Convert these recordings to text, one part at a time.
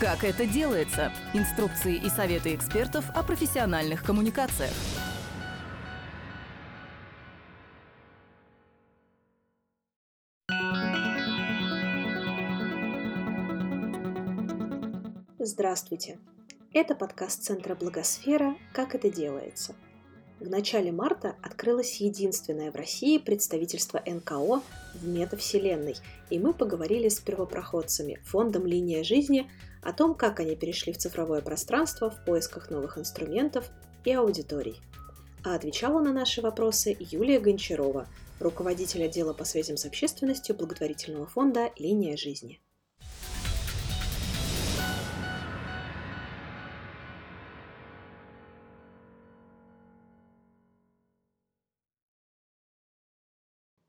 Как это делается? Инструкции и советы экспертов о профессиональных коммуникациях. Здравствуйте! Это подкаст Центра Благосфера «Как это делается». В начале марта открылось единственное в России представительство НКО в метавселенной, и мы поговорили с первопроходцами фондом «Линия жизни» о том, как они перешли в цифровое пространство в поисках новых инструментов и аудиторий. А отвечала на наши вопросы Юлия Гончарова, руководитель отдела по связям с общественностью благотворительного фонда «Линия жизни».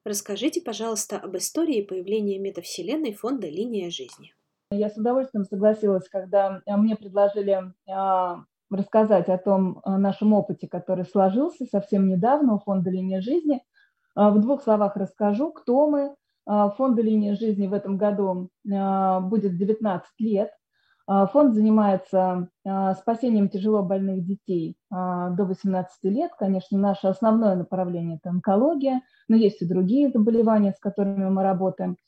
Расскажите, пожалуйста, об истории появления метавселенной фонда «Линия жизни». Я с удовольствием согласилась, когда а, мне предложили а, рассказать о том о нашем опыте, который сложился совсем недавно у фонда «Линия жизни». В двух словах расскажу, кто мы. Фонду «Линия жизни» в этом году будет 19 лет. Фонд занимается спасением тяжело больных детей до 18 лет. Конечно, наше основное направление – это онкология, но есть и другие заболевания, с которыми мы работаем –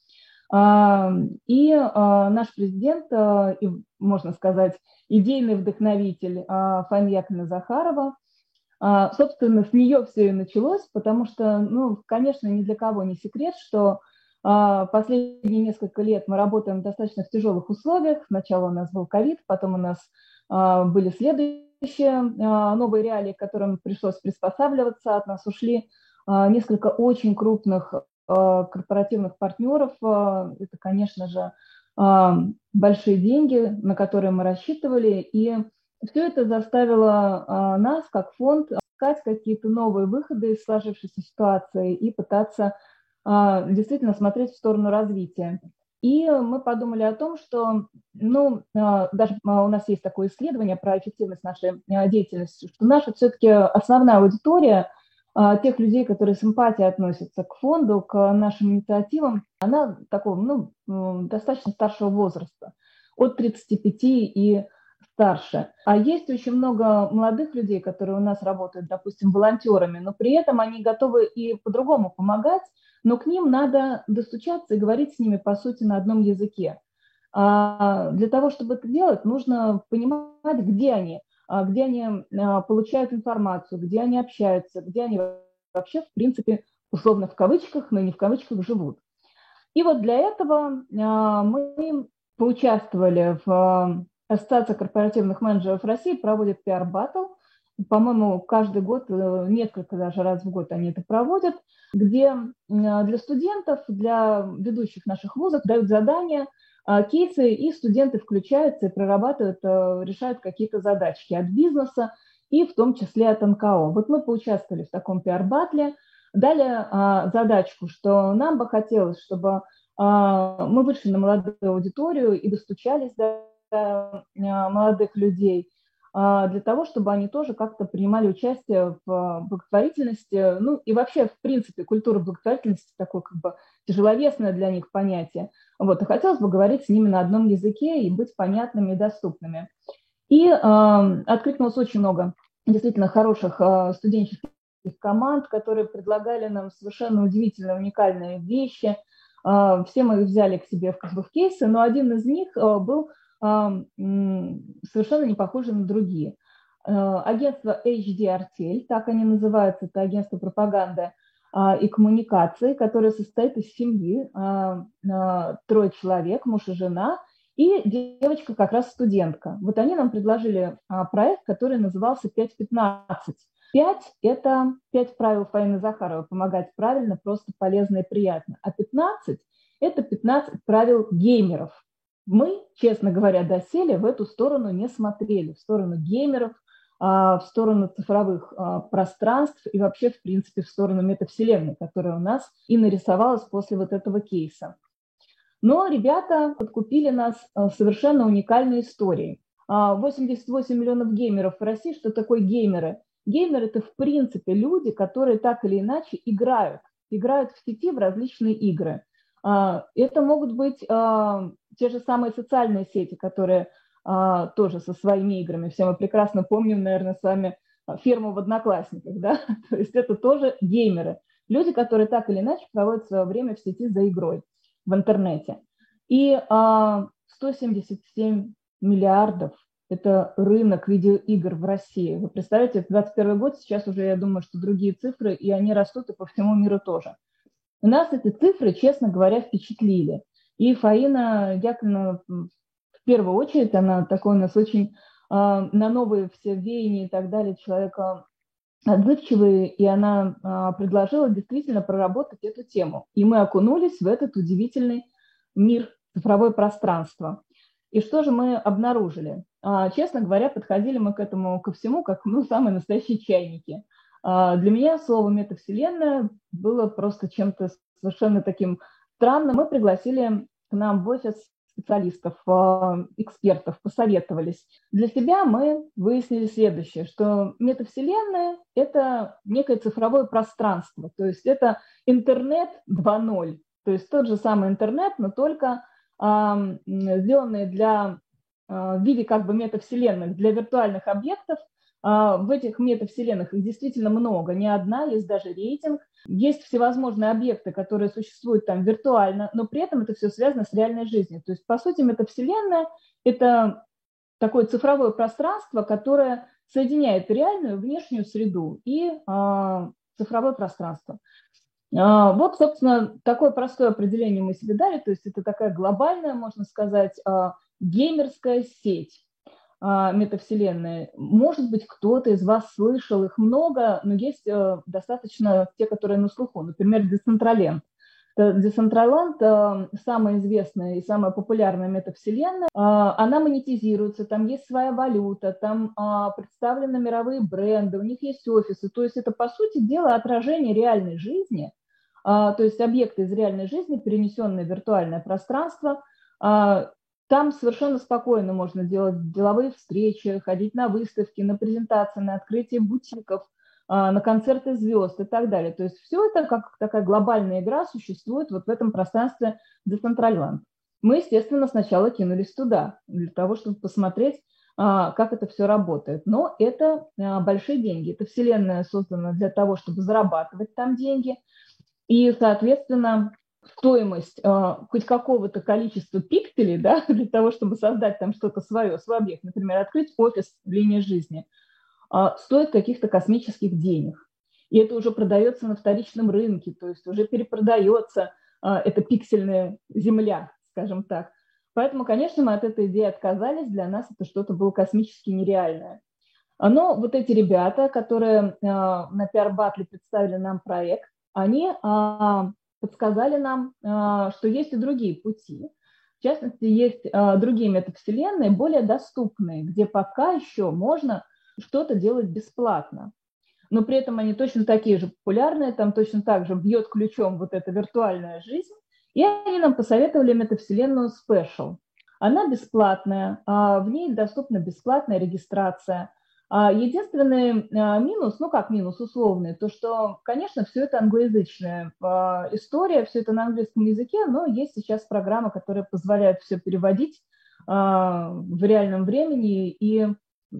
и а, наш президент, а, можно сказать, идейный вдохновитель а, Фания Захарова, собственно, с нее все и началось, потому что, ну, конечно, ни для кого не секрет, что последние несколько лет мы работаем достаточно в тяжелых условиях. Сначала у нас был ковид, потом у нас были следующие новые реалии, к которым пришлось приспосабливаться. От нас ушли несколько очень крупных корпоративных партнеров. Э, это, конечно же, э, большие деньги, на которые мы рассчитывали. И все это заставило нас, как фонд, искать какие-то новые выходы из сложившейся ситуации и пытаться действительно смотреть в сторону развития. И мы подумали о том, что, ну, даже у нас есть такое исследование про эффективность нашей деятельности, что наша все-таки основная аудитория – тех людей, которые с эмпатией относятся к фонду, к нашим инициативам, она такого, ну, достаточно старшего возраста, от 35 и старше. А есть очень много молодых людей, которые у нас работают, допустим, волонтерами, но при этом они готовы и по-другому помогать, но к ним надо достучаться и говорить с ними, по сути, на одном языке. А для того, чтобы это делать, нужно понимать, где они, а, где они а, получают информацию, где они общаются, где они вообще, в принципе, условно в кавычках, но не в кавычках живут. И вот для этого а, мы поучаствовали в Ассоциации корпоративных менеджеров России, проводит PR-баттл. По-моему, каждый год, э, несколько даже раз в год они это проводят, где для студентов, для ведущих наших вузов дают задания – а, кейсы, и студенты включаются и прорабатывают, э, решают какие-то задачки от бизнеса и в том числе от НКО. Вот мы поучаствовали в таком пиар-батле, дали а, задачку, что нам бы хотелось, чтобы а, мы вышли на молодую аудиторию и достучались до молодых людей, для того, чтобы они тоже как-то принимали участие в благотворительности, ну и вообще, в принципе, культура благотворительности такое как бы тяжеловесное для них понятие. Вот, и хотелось бы говорить с ними на одном языке и быть понятными и доступными. И э, откликнулось очень много действительно хороших э, студенческих команд, которые предлагали нам совершенно удивительные, уникальные вещи. Э, все мы их взяли к себе в, как бы, в кейсы, но один из них э, был э, совершенно не похожий на другие. Э, агентство HD Artel, так они называются, это агентство пропаганды, и коммуникации, которая состоит из семьи, а, а, трое человек, муж и жена, и девочка как раз студентка. Вот они нам предложили проект, который назывался 5.15. 5 – это 5 правил Фаины Захаровой, помогать правильно, просто полезно и приятно. А 15 – это 15 правил геймеров. Мы, честно говоря, досели в эту сторону не смотрели, в сторону геймеров – а, в сторону цифровых а, пространств и вообще, в принципе, в сторону метавселенной, которая у нас и нарисовалась после вот этого кейса. Но ребята подкупили нас а, совершенно уникальной историей. 88 миллионов геймеров в России. Что такое геймеры? Геймеры – это, в принципе, люди, которые так или иначе играют. Играют в сети в различные игры. Это могут быть те же самые социальные сети, которые а, тоже со своими играми. Все мы прекрасно помним, наверное, с вами ферму в Одноклассниках, да, то есть это тоже геймеры, люди, которые так или иначе проводят свое время в сети за игрой в интернете. И а, 177 миллиардов – это рынок видеоигр в России. Вы представляете, 21 год, сейчас уже, я думаю, что другие цифры, и они растут и по всему миру тоже. У нас эти цифры, честно говоря, впечатлили. И Фаина Яковлевна, первую очередь, она такой у нас очень а, на новые все веяния и так далее человека отзывчивый, и она а, предложила действительно проработать эту тему. И мы окунулись в этот удивительный мир цифровое пространство. И что же мы обнаружили? А, честно говоря, подходили мы к этому ко всему как ну, самые настоящие чайники. Для меня слово метавселенная было просто чем-то совершенно таким странным. Мы пригласили к нам в офис специалистов, а, экспертов, посоветовались. Для себя мы выяснили следующее, что метавселенная – это некое цифровое пространство, то есть это интернет 2.0, то есть тот же самый интернет, но только э, сделанный для, э, в виде как бы метавселенных, для виртуальных объектов, в этих метавселенных их действительно много, не одна, есть даже рейтинг. Есть всевозможные объекты, которые существуют там виртуально, но при этом это все связано с реальной жизнью. То есть, по сути, метавселенная – это такое цифровое пространство, которое соединяет реальную внешнюю среду и а, цифровое пространство. А, вот, собственно, такое простое определение мы себе дали, то есть это такая глобальная, можно сказать, а, геймерская сеть а, метавселенные. Может быть, кто-то из вас слышал, их много, но есть э, достаточно те, которые на слуху. Например, Decentraland. Decentraland э, самая известная и самая популярная метавселенная. А, она монетизируется, там есть своя валюта, там а, представлены мировые бренды, у них есть офисы. То есть это, по сути дела, отражение реальной жизни, то есть объекты из реальной жизни, перенесенные в виртуальное пространство, там совершенно спокойно можно делать деловые встречи, ходить на выставки, на презентации, на открытие бутиков, а, на концерты звезд и так далее. То есть все это как такая глобальная игра существует вот в этом пространстве Decentraland. Мы, естественно, сначала кинулись туда, для того, чтобы посмотреть, а, как это все работает. Но это а, большие деньги. Это вселенная создана для того, чтобы зарабатывать там деньги. И, соответственно, стоимость э, хоть какого-то количества пикселей, да, для того, чтобы создать там что-то свое, свой объект, например, открыть офис в линии жизни, э, стоит каких-то космических денег. И это уже продается на вторичном рынке, то есть уже перепродается э, эта пиксельная земля, скажем так. Поэтому, конечно, мы от этой идеи отказались, для нас это что-то было космически нереальное. Но вот эти ребята, которые э, на пиар-батле представили нам проект, они подсказали нам, а, что есть и другие пути. В частности, есть а, другие метавселенные, более доступные, где пока еще можно что-то делать бесплатно. Но при этом они точно такие же популярные, там точно так же бьет ключом вот эта виртуальная жизнь. И они нам посоветовали метавселенную Special. Она бесплатная, а, в ней доступна бесплатная регистрация – единственный а, минус, ну как минус условный, то что, конечно, все это англоязычная а, история, все это на английском языке, но есть сейчас программа, которая позволяет все переводить в реальном времени, и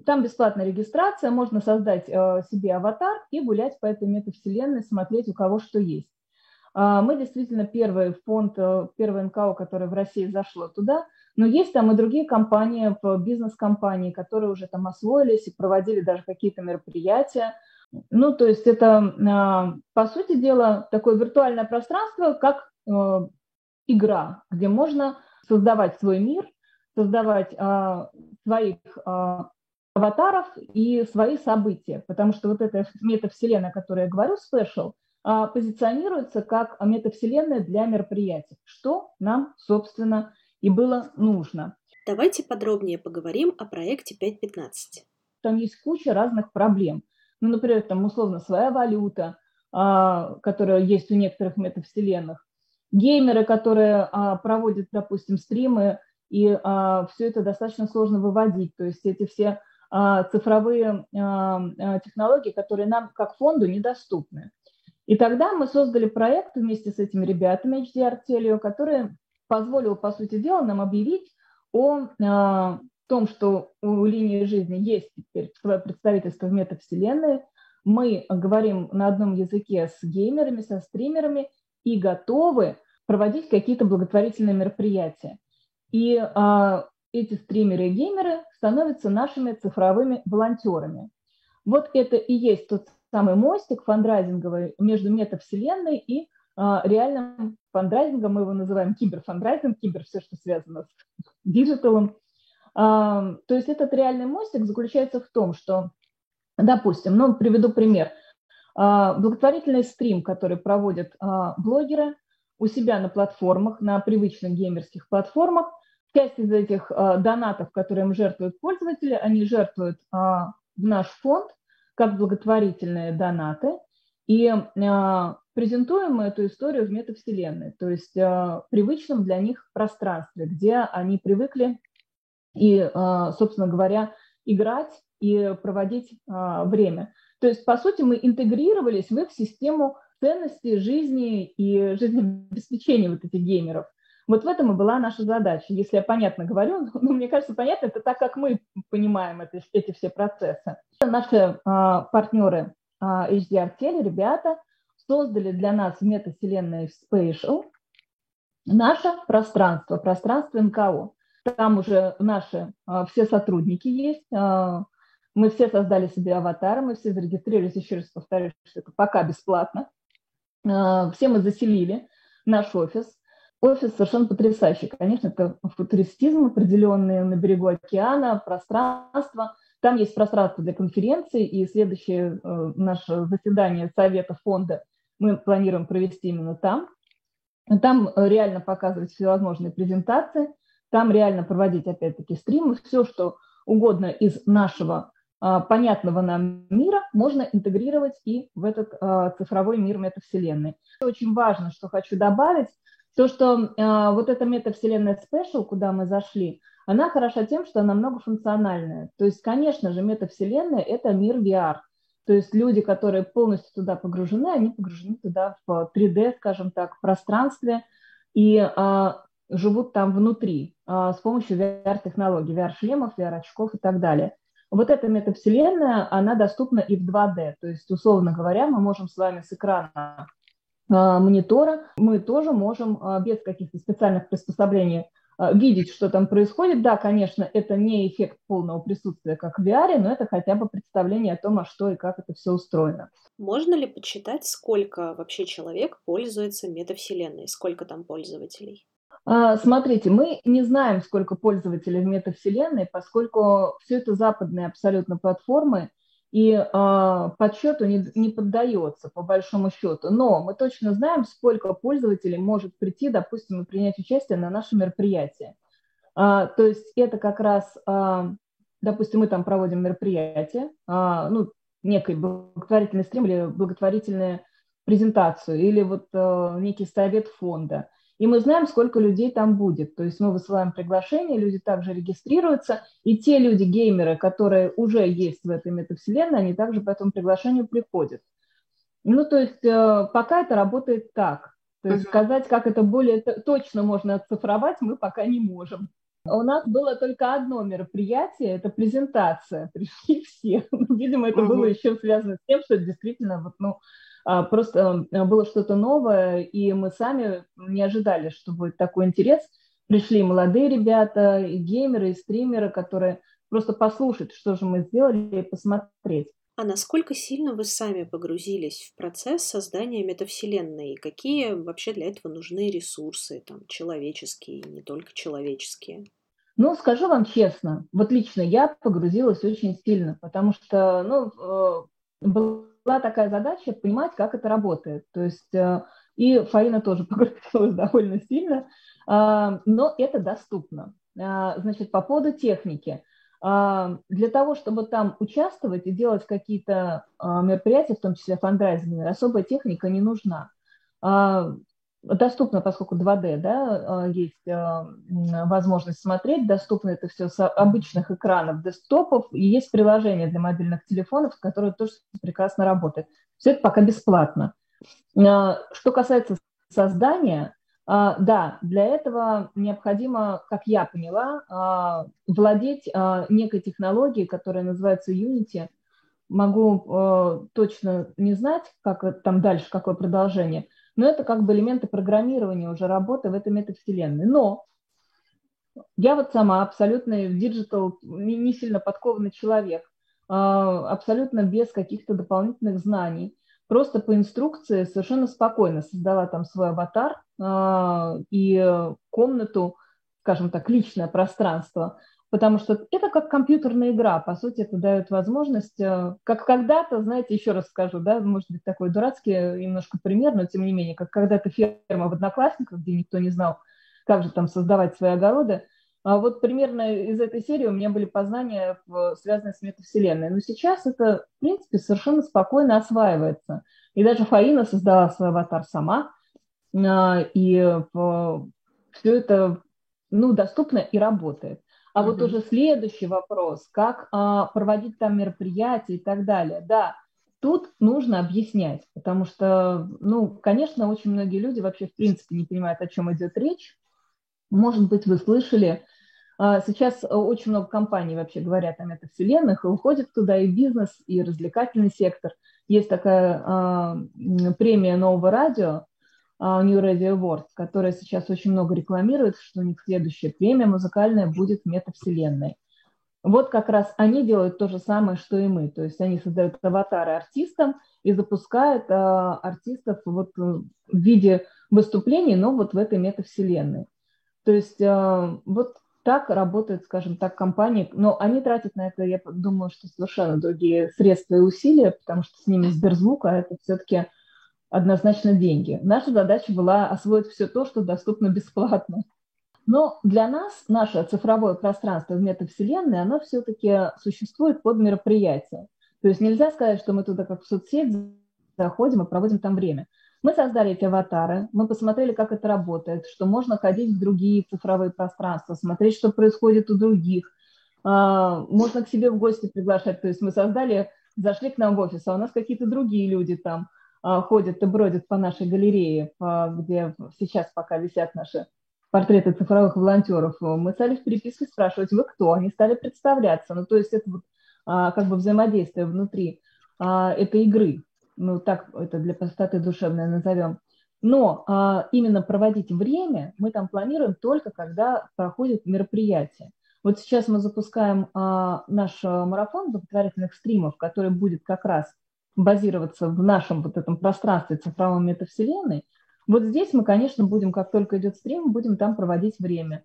там бесплатная регистрация, можно создать себе аватар и гулять по этой метавселенной, смотреть, у кого что есть. Мы действительно первый фонд, первый НКО, который в России зашло туда – но есть там и другие компании, бизнес-компании, которые уже там освоились и проводили даже какие-то мероприятия. Ну, то есть это, а, по сути дела, такое виртуальное пространство, как э, игра, где можно создавать свой мир, создавать а, своих а, аватаров и свои события, потому что вот эта метавселенная, о которой я говорю, Special, позиционируется как метавселенная для мероприятий, что нам, собственно, и было нужно. Давайте подробнее поговорим о проекте 5.15. Там есть куча разных проблем. Ну, например, там условно своя валюта, а, которая есть у некоторых метавселенных, геймеры, которые а, проводят, допустим, стримы, и а, все это достаточно сложно выводить. То есть эти все цифровые технологии, которые нам как фонду недоступны. И тогда мы создали проект вместе с этими ребятами HDR Telio, которые позволил, по сути дела, нам объявить о э, том, что у линии жизни есть теперь свое представительство в метавселенной. Мы говорим на одном языке с геймерами, со стримерами и готовы проводить какие-то благотворительные мероприятия. И а, эти стримеры и геймеры становятся нашими цифровыми волонтерами. Вот это и есть тот самый мостик фандрайзинговый между метавселенной и а, реальным фандрайзингом. Мы его называем киберфандрайзинг, кибер все, что связано с диджиталом. А, то есть этот реальный мостик заключается в том, что, допустим, ну, приведу пример. А, благотворительный стрим, который проводят а, блогеры у себя на платформах, на привычных геймерских платформах, часть из этих донатов, которые им жертвуют пользователи, они жертвуют в наш фонд как благотворительные донаты, и презентуем мы эту историю в метавселенной, то есть привычном для них пространстве, где они привыкли и, собственно говоря, играть и проводить время. То есть, по сути, мы интегрировались в их систему ценностей жизни и жизнеобеспечения вот этих геймеров. Вот в этом и была наша задача. Если я понятно говорю, ну, мне кажется, понятно, это так, как мы понимаем это, эти все процессы. Наши а, партнеры а, HDR Tele, ребята, создали для нас метавселенной Spatial наше пространство, пространство НКО. Там уже наши а, все сотрудники есть, а, мы все создали себе аватары, мы все зарегистрировались, еще раз повторюсь, что это пока бесплатно. А, все мы заселили наш офис. Офис совершенно потрясающий. Конечно, это футуристизм определенный на берегу океана, пространство. Там есть пространство для конференций, и следующее э, наше заседание Совета фонда мы планируем провести именно там. Там реально показывать всевозможные презентации, там реально проводить, опять-таки, стримы, все, что угодно из нашего а, понятного нам мира можно интегрировать и в этот а, цифровой мир метавселенной. Очень важно, что хочу добавить, то, что а, вот эта метавселенная Special, куда мы зашли, она хороша тем, что она многофункциональная. То есть, конечно же, метавселенная – это мир VR. То есть люди, которые полностью туда погружены, они погружены туда в 3D, скажем так, пространстве и а, живут там внутри а, с помощью VR-технологий, VR-шлемов, VR-очков и так далее. Вот эта метавселенная, она доступна и в 2D. То есть, условно говоря, мы можем с вами с экрана а, монитора, мы тоже можем а, без каких-то специальных приспособлений видеть, что там происходит. Да, конечно, это не эффект полного присутствия, как в VR, но это хотя бы представление о том, а что и как это все устроено. Можно ли подсчитать, сколько вообще человек пользуется метавселенной, сколько там пользователей? А, смотрите, мы не знаем, сколько пользователей в метавселенной, поскольку все это западные абсолютно платформы, и э, подсчету не, не поддается, по большому счету. Но мы точно знаем, сколько пользователей может прийти, допустим, и принять участие на нашем мероприятии. А, то есть это как раз, а, допустим, мы там проводим мероприятие, а, ну, некий благотворительный стрим или благотворительную презентацию, или вот а, некий совет фонда – и мы знаем, сколько людей там будет. То есть мы высылаем приглашение, люди также регистрируются, и те люди, геймеры, которые уже есть в этой метавселенной, они также по этому приглашению приходят. Ну, то есть э, пока это работает так. То есть сказать, как это более точно можно оцифровать, мы пока не можем. У нас было только одно мероприятие, это презентация. Пришли все. Видимо, это было еще связано с тем, что действительно вот, ну, просто э, было что-то новое, и мы сами не ожидали, что будет такой интерес. Пришли молодые ребята, и геймеры, и стримеры, которые просто послушать, что же мы сделали, и посмотреть. А насколько сильно вы сами погрузились в процесс создания метавселенной? И какие вообще для этого нужны ресурсы, там, человеческие и не только человеческие? Ну, скажу вам честно, вот лично я погрузилась очень сильно, потому что, ну, э, была такая задача понимать, как это работает. То есть э, и Фаина тоже погрузилась довольно сильно, а, но это доступно. А, значит, по поводу техники. Для того, чтобы там участвовать и делать какие-то мероприятия, в том числе фандрайзинговые, особая техника не нужна доступно, поскольку 2D, да, есть возможность смотреть, доступно это все с обычных экранов десктопов, и есть приложение для мобильных телефонов, которое тоже прекрасно работает. Все это пока бесплатно. Что касается создания, А, да, для этого необходимо, как я поняла, а, владеть а, некой технологией, которая называется Unity. Могу точно не знать, как там дальше, какое продолжение, но это как бы элементы программирования уже работы в этой метавселенной. Но я вот сама абсолютно в диджитал не сильно подкованный человек, абсолютно без каких-то дополнительных знаний просто по инструкции совершенно спокойно создала там свой аватар э, и комнату, скажем так, личное пространство, потому что это как компьютерная игра, по сути, это дает возможность, э, как когда-то, знаете, еще раз скажу, да, может быть, такой дурацкий немножко пример, но тем не менее, как когда-то ферма в Одноклассниках, где никто не знал, как же там создавать свои огороды, а вот примерно из этой серии у меня были познания, связанные с метавселенной. Но сейчас это, в принципе, совершенно спокойно осваивается. И даже Фаина создала свой аватар сама, а, и все это ну, доступно и работает. А вот уже следующий вопрос, как а, проводить там мероприятия и так далее. Да, тут нужно объяснять, потому что, ну, конечно, очень многие люди вообще в принципе не понимают, о чем идет речь. Может быть, вы слышали а, сейчас очень много компаний вообще говорят о метавселенных и уходят туда и бизнес, и развлекательный сектор. Есть такая а, премия нового радио, а, New Radio Awards, которая сейчас очень много рекламирует, что у них следующая премия музыкальная будет метавселенной. Вот как раз они делают то же самое, что и мы. То есть они создают аватары артистам и запускают а, артистов вот в виде выступлений, но вот в этой метавселенной. То есть а, вот так работают, скажем так, компании, но они тратят на это, я думаю, что совершенно другие средства и усилия, потому что с ними Сберзвук, а это все-таки однозначно деньги. Наша задача была освоить все то, что доступно бесплатно. Но для нас наше цифровое пространство в метавселенной, оно все-таки существует под мероприятие. То есть нельзя сказать, что мы туда как в соцсеть заходим и проводим там время. Мы создали эти аватары, мы посмотрели, как это работает, что можно ходить в другие цифровые пространства, смотреть, что происходит у других. А, можно к себе в гости приглашать. То есть мы создали, зашли к нам в офис, а у нас какие-то другие люди там а, ходят и бродят по нашей галерее, где сейчас пока висят наши портреты цифровых волонтеров. Мы стали в переписке спрашивать, вы кто? Они стали представляться. Ну, то есть это вот а, как бы взаимодействие внутри этой игры ну так это для простоты душевной назовем. Но а, именно проводить время мы там планируем только когда проходит мероприятие. Вот сейчас мы запускаем а, наш марафон благотворительных стримов, который будет как раз базироваться в нашем вот этом пространстве цифровой метавселенной. Вот здесь мы, конечно, будем, как только идет стрим, будем там проводить время.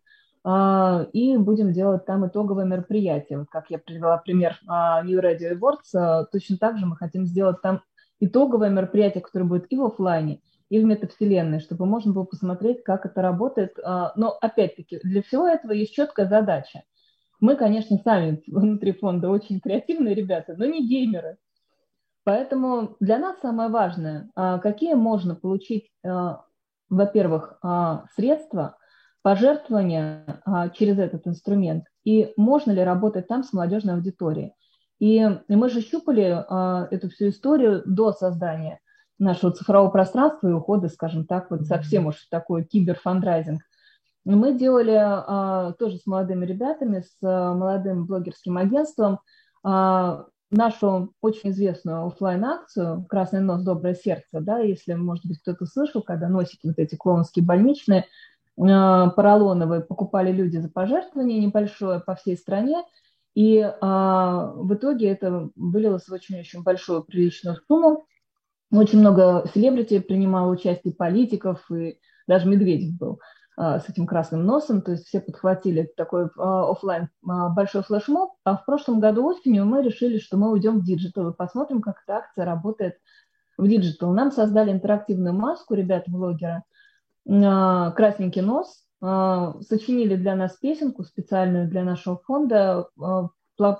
А, и будем делать там итоговое мероприятие. Вот как я привела пример а, New Radio Awards, а, точно так же мы хотим сделать там итоговое мероприятие, которое будет и в офлайне, и в метавселенной, чтобы можно было посмотреть, как это работает. Но опять-таки, для всего этого есть четкая задача. Мы, конечно, сами внутри фонда очень креативные ребята, но не геймеры. Поэтому для нас самое важное, а, какие можно получить, а, во-первых, средства, пожертвования через этот инструмент, и можно ли работать там с молодежной аудиторией. И мы же щупали а, эту всю историю до создания нашего цифрового пространства и ухода, скажем так, вот совсем уж такой киберфандрайзинг. Мы делали а, тоже с молодыми ребятами, с а, молодым блогерским агентством а, нашу очень известную офлайн акцию «Красный нос, доброе сердце», да, если, может быть, кто-то слышал, когда носики вот эти клоунские больничные, а, поролоновые покупали люди за пожертвование небольшое по всей стране – и а, в итоге это вылилось в очень-очень большую приличную сумму. Очень много селебрити принимало участие, политиков, и даже Медведев был с этим красным носом, то есть все подхватили такой а, офлайн а, большой флешмоб. А в прошлом году осенью мы решили, что мы уйдем в диджитал и посмотрим, как эта акция работает в диджитал. Нам создали интерактивную маску, ребята-блогеры, а, красненький нос, а, сочинили для нас песенку специальную для нашего фонда, а,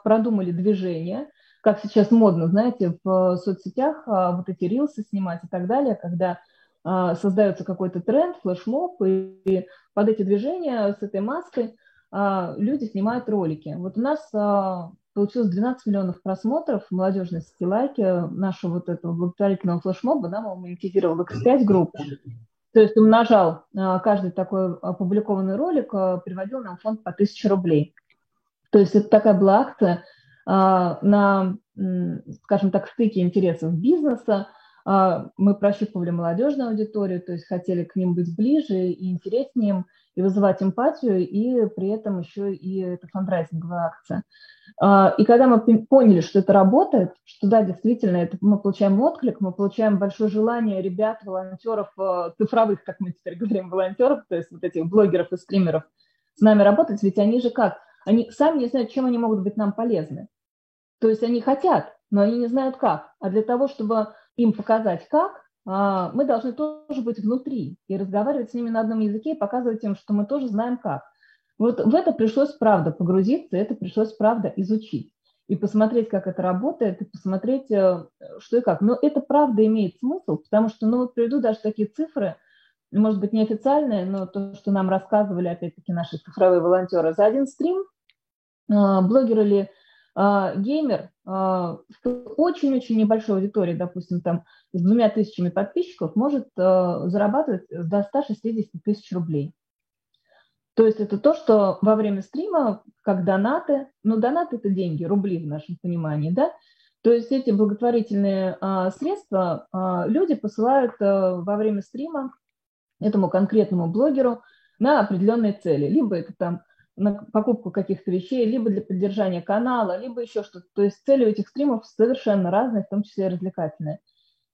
продумали движение, как сейчас модно, знаете, в соцсетях а, вот эти рилсы снимать и так далее, когда создается какой-то тренд, флешмоб, и под эти движения с этой маской люди снимают ролики. Вот у нас получилось 12 миллионов просмотров в молодежной сети лайки нашего вот этого благотворительного флешмоба, да, мы монетизировали X5 группу. То есть умножал каждый такой опубликованный ролик, приводил нам фонд по 1000 рублей. То есть это такая была акция на, скажем так, стыке интересов бизнеса, а, мы прощупывали молодежную аудиторию, то есть хотели к ним быть ближе и интереснее им, и вызывать эмпатию, и при этом еще и это фандрайзинговая акция. А, и когда мы поняли, что это работает, что да, действительно, это мы получаем отклик, мы получаем большое желание ребят, волонтеров, э, цифровых, как мы теперь говорим, волонтеров, то есть вот этих блогеров и стримеров, с нами работать, ведь они же как? Они сами не знают, чем они могут быть нам полезны. То есть они хотят, но они не знают как. А для того, чтобы им показать как, а, мы должны тоже быть внутри и разговаривать с ними на одном языке и показывать им, что мы тоже знаем как. Вот в это пришлось, правда, погрузиться, это пришлось, правда, изучить и посмотреть, как это работает, и посмотреть, э, что и как. Но это правда имеет смысл, потому что, ну вот приведу даже такие цифры, может быть, неофициальные, но то, что нам рассказывали, опять-таки, наши цифровые волонтеры. За один стрим а, блогер или геймер а, в очень-очень небольшой аудитории, допустим, там с двумя тысячами подписчиков, может а, зарабатывать до 160 тысяч рублей. То есть это то, что во время стрима, как донаты, ну донаты это деньги, рубли в нашем понимании, да, то есть эти благотворительные а, средства а, люди посылают а, во время стрима этому конкретному блогеру на определенные цели. Либо это там на покупку каких-то вещей, либо для поддержания канала, либо еще что-то. То есть цели у этих стримов совершенно разные, в том числе и развлекательные.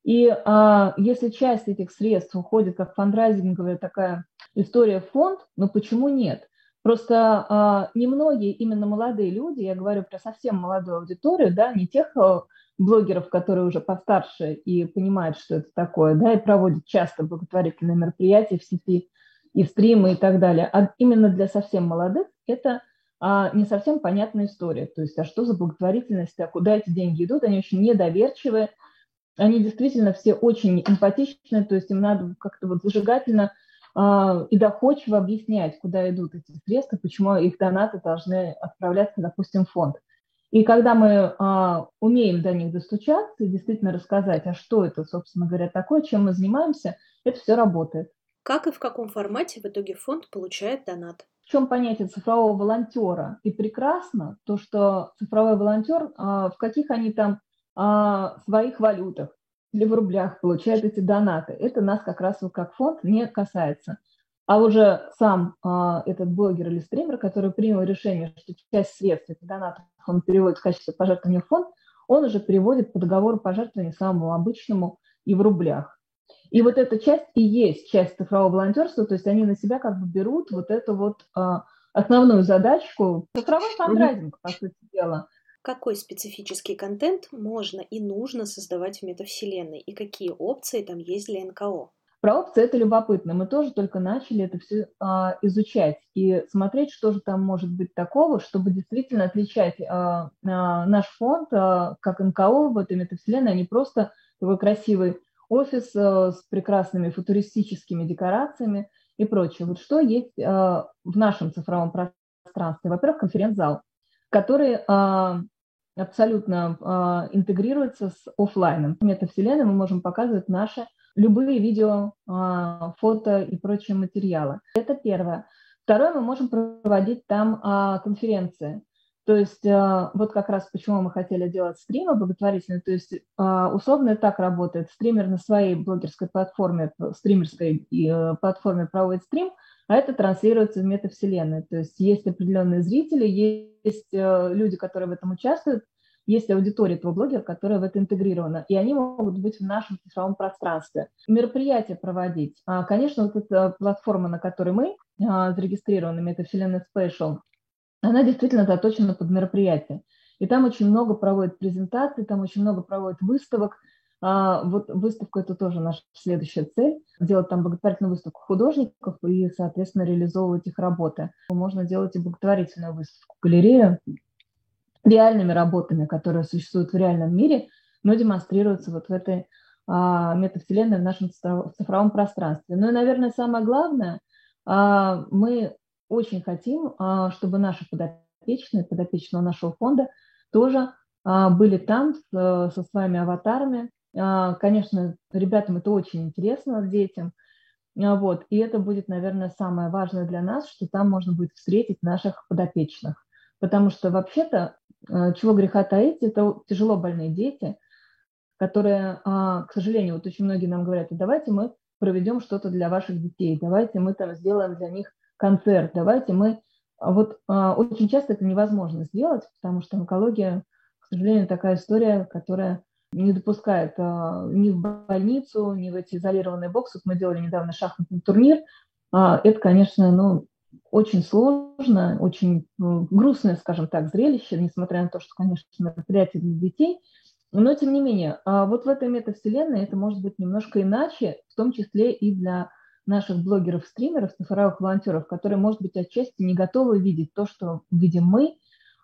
И а, если часть этих средств уходит как фандрайзинговая такая история в фонд, ну почему нет? Просто а, немногие именно молодые люди, я говорю про совсем молодую аудиторию, да, не тех а, блогеров, которые уже постарше и понимают, что это такое, да, и проводят часто благотворительные мероприятия в сети, и стримы и так далее. А именно для совсем молодых это а, не совсем понятная история. То есть, а что за благотворительность, а куда эти деньги идут? Они очень недоверчивые, они действительно все очень эмпатичны, то есть им надо как-то вот зажигательно а, и доходчиво объяснять, куда идут эти средства, почему их донаты должны отправляться, допустим, в фонд. И когда мы а, умеем до них достучаться и действительно рассказать, а что это, собственно говоря, такое, чем мы занимаемся, это все работает. Как и в каком формате в итоге фонд получает донат? В чем понятие цифрового волонтера? И прекрасно то, что цифровой волонтер, а, в каких они там а, своих валютах или в рублях получает эти донаты. Это нас как раз как фонд не касается. А уже сам а, этот блогер или стример, который принял решение, что часть средств, это донатов, он переводит в качестве пожертвования в фонд, он уже переводит по договору пожертвования самому обычному и в рублях. И вот эта часть и есть часть цифрового волонтерства, то есть они на себя как бы берут вот эту вот а, основную задачку, цифровой фандрайзинг, по сути дела. Какой специфический контент можно и нужно создавать в метавселенной, и какие опции там есть для НКО? Про опции это любопытно. Мы тоже только начали это все а, изучать и смотреть, что же там может быть такого, чтобы действительно отличать а, а, наш фонд а, как НКО в этой метавселенной, а не просто такой красивый офис э, с прекрасными футуристическими декорациями и прочее. Вот что есть э, в нашем цифровом пространстве? Во-первых, конференц-зал, который э, абсолютно интегрируется с офлайном. В метавселенной мы можем показывать наши любые видео, фото и прочие материалы. Это первое. Второе, мы можем проводить там конференции. То есть а, вот как раз почему мы хотели делать стримы благотворительные. То есть а, условно так работает. Стример на своей блогерской платформе, стримерской э, платформе проводит стрим, а это транслируется в метавселенной. То есть есть определенные зрители, есть э, люди, которые в этом участвуют, есть аудитория этого блогера, которая в это интегрирована, и они могут быть в нашем цифровом пространстве. Мероприятия проводить. А, конечно, вот эта платформа, на которой мы зарегистрированы, метавселенная Special, она действительно заточена под мероприятие. И там очень много проводят презентаций, там очень много проводят выставок. А, вот выставка – это тоже наша следующая цель. Делать там благотворительную выставку художников и, соответственно, реализовывать их работы. Можно делать и благотворительную выставку, галерею реальными работами, которые существуют в реальном мире, но демонстрируются вот в этой а, метавселенной в нашем цифровом пространстве. Ну и, наверное, самое главное, а, мы очень хотим, а, чтобы наши подопечные, подопечные нашего фонда тоже а, были там со своими аватарами. А, конечно, ребятам это очень интересно, детям. Вот. И это будет, наверное, самое важное для нас, что там можно будет встретить наших подопечных. Потому что вообще-то, чего греха таить, это тяжело больные дети, которые, к сожалению, вот очень многие нам говорят, давайте мы проведем что-то для ваших детей, давайте мы там сделаем для них концерт, давайте мы... Вот очень часто это невозможно сделать, потому что онкология, к сожалению, такая история, которая не допускает а, ни в больницу, ни в эти изолированные боксы. Мы делали недавно шахматный турнир. А, это, конечно, ну, очень сложно, очень ну, грустное, скажем так, зрелище, несмотря на то, что, конечно, мероприятие для детей. Но, тем не менее, а вот в этой метавселенной это может быть немножко иначе, в том числе и для наших блогеров-стримеров, цифровых волонтеров, которые, может быть, отчасти не готовы видеть то, что видим мы,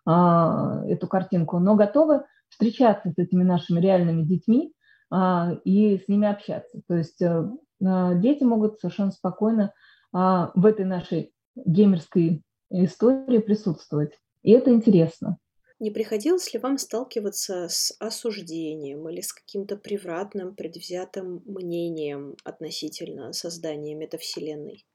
эту картинку, но готовы встречаться с этими нашими реальными детьми а, и с ними общаться. То есть а, дети могут совершенно спокойно а, в этой нашей геймерской истории присутствовать. И это интересно. Не приходилось ли вам сталкиваться с осуждением или с каким-то превратным, предвзятым мнением относительно создания метавселенной?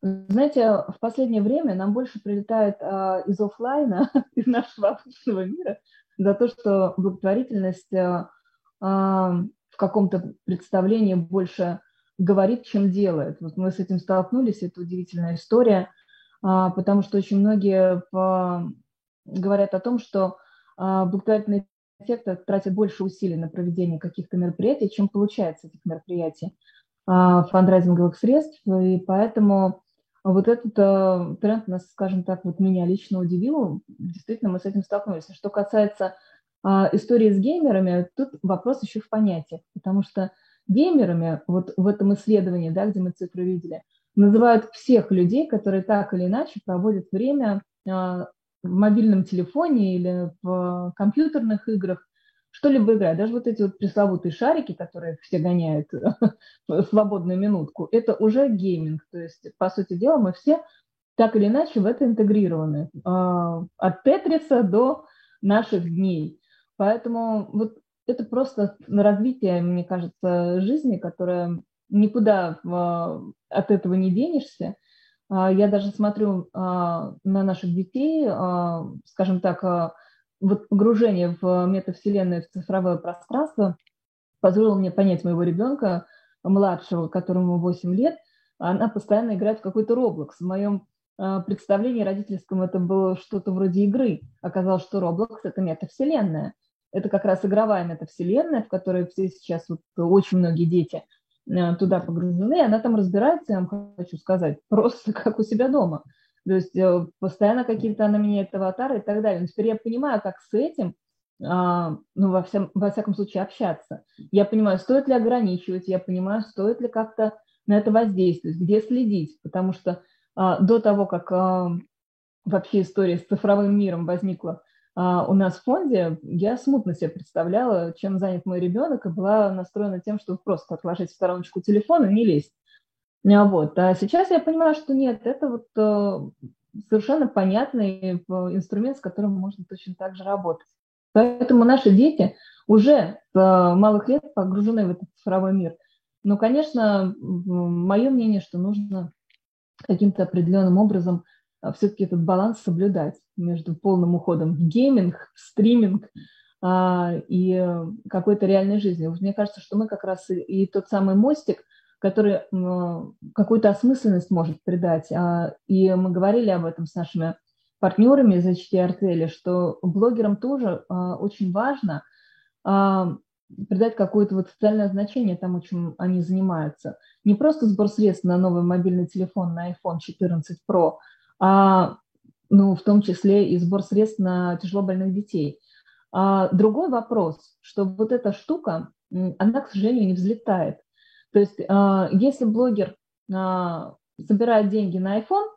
Знаете, в последнее время нам больше прилетает а, из офлайна, из нашего обычного мира, за то, что благотворительность а, а, в каком-то представлении больше говорит, чем делает. Вот мы с этим столкнулись, это удивительная история, а, потому что очень многие по, говорят о том, что а, благотворительный сектор тратит больше усилий на проведение каких-то мероприятий, чем получается этих мероприятий а, фандрайзинговых средств, и поэтому вот этот э, тренд нас, скажем так, вот меня лично удивил. Действительно, мы с этим столкнулись. Что касается истории с геймерами, тут вопрос еще в понятиях, потому что геймерами, вот в этом исследовании, да, где мы цифры видели, называют всех людей, которые так или иначе проводят время в мобильном телефоне или в компьютерных играх, что-либо играть. Даже вот эти вот пресловутые шарики, которые все гоняют свободную минутку, это уже гейминг. То есть, по сути дела, мы все так или иначе в это интегрированы. А, от Тетриса до наших дней. Поэтому вот это просто развитие, мне кажется, жизни, которая никуда от этого не денешься. А, я даже смотрю а, на наших детей, скажем так, вот погружение в метавселенную, в цифровое пространство позволило мне понять моего ребенка, младшего, которому 8 лет, она постоянно играет в какой-то Roblox. В моем представлении родительском это было что-то вроде игры. Оказалось, что Roblox – это метавселенная. Это как раз игровая метавселенная, в которой все сейчас, вот, очень многие дети туда погружены, она там разбирается, я вам хочу сказать, просто как у себя дома. То есть э, постоянно какие-то она меняет аватары и так далее. Но теперь я понимаю, как с этим, а, ну, во, всем, во всяком случае, общаться. Я понимаю, стоит ли ограничивать, я понимаю, стоит ли как-то на это воздействовать, где следить, потому что а, до того, как а, вообще история с цифровым миром возникла у нас в фонде, я смутно себе представляла, чем занят мой ребенок, и была настроена тем, чтобы просто отложить в стороночку телефон и не лезть а вот. А сейчас я понимаю, что нет, это вот э, совершенно понятный инструмент, с которым можно точно так же работать. Поэтому наши дети уже с малых лет погружены в этот цифровой мир. Но, конечно, мое мнение, что нужно каким-то определенным образом все-таки этот баланс соблюдать между полным уходом в гейминг, в стриминг а, и какой-то реальной жизнью. Мне кажется, что мы как раз и, и тот самый мостик – который какую-то осмысленность может придать. А, и мы говорили об этом с нашими партнерами из HTRTL, что блогерам тоже а, очень важно а, придать какое-то вот социальное значение тому, чем они занимаются. Не просто сбор средств на новый мобильный телефон, на iPhone 14 Pro, а ну, в том числе и сбор средств на тяжелобольных детей. А другой вопрос, что вот эта штука, она, к сожалению, не взлетает. То есть а, если блогер а, собирает деньги на iPhone,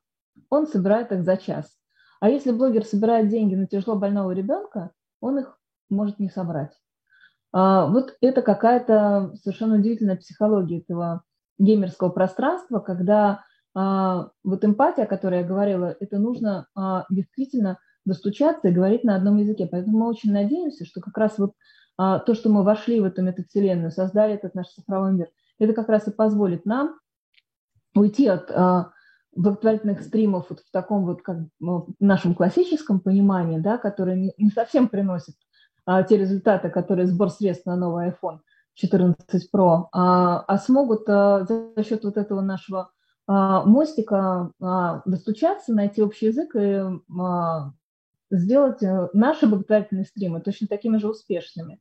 он собирает их за час. А если блогер собирает деньги на тяжело больного ребенка, он их может не собрать. А, вот это какая-то совершенно удивительная психология этого геймерского пространства, когда вот эмпатия, о которой я говорила, это нужно действительно достучаться и говорить на одном языке. Поэтому мы очень надеемся, что как раз вот то, что мы вошли в эту метавселенную, создали этот наш цифровой мир, это как раз и позволит нам уйти от благотворительных стримов вот в таком вот как в нашем классическом понимании, да, которые не, совсем приносят а, те результаты, которые сбор средств на новый iPhone 14 Pro, а, а смогут а, за счет вот этого нашего а, мостика а, достучаться, найти общий язык и а, сделать а, наши благотворительные стримы точно такими же успешными.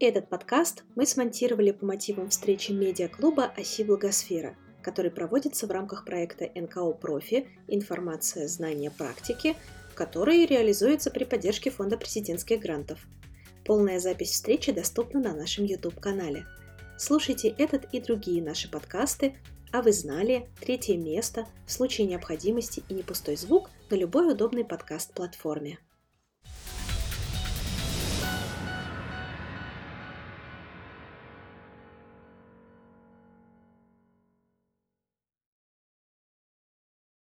Этот подкаст мы смонтировали по мотивам встречи медиаклуба «Оси Благосфера», который проводится в рамках проекта НКО «Профи. Информация, знания, практики», который реализуется при поддержке Фонда президентских грантов. Полная запись встречи доступна на нашем YouTube-канале. Слушайте этот и другие наши подкасты, а вы знали третье место в случае необходимости и не пустой звук на любой удобной подкаст-платформе.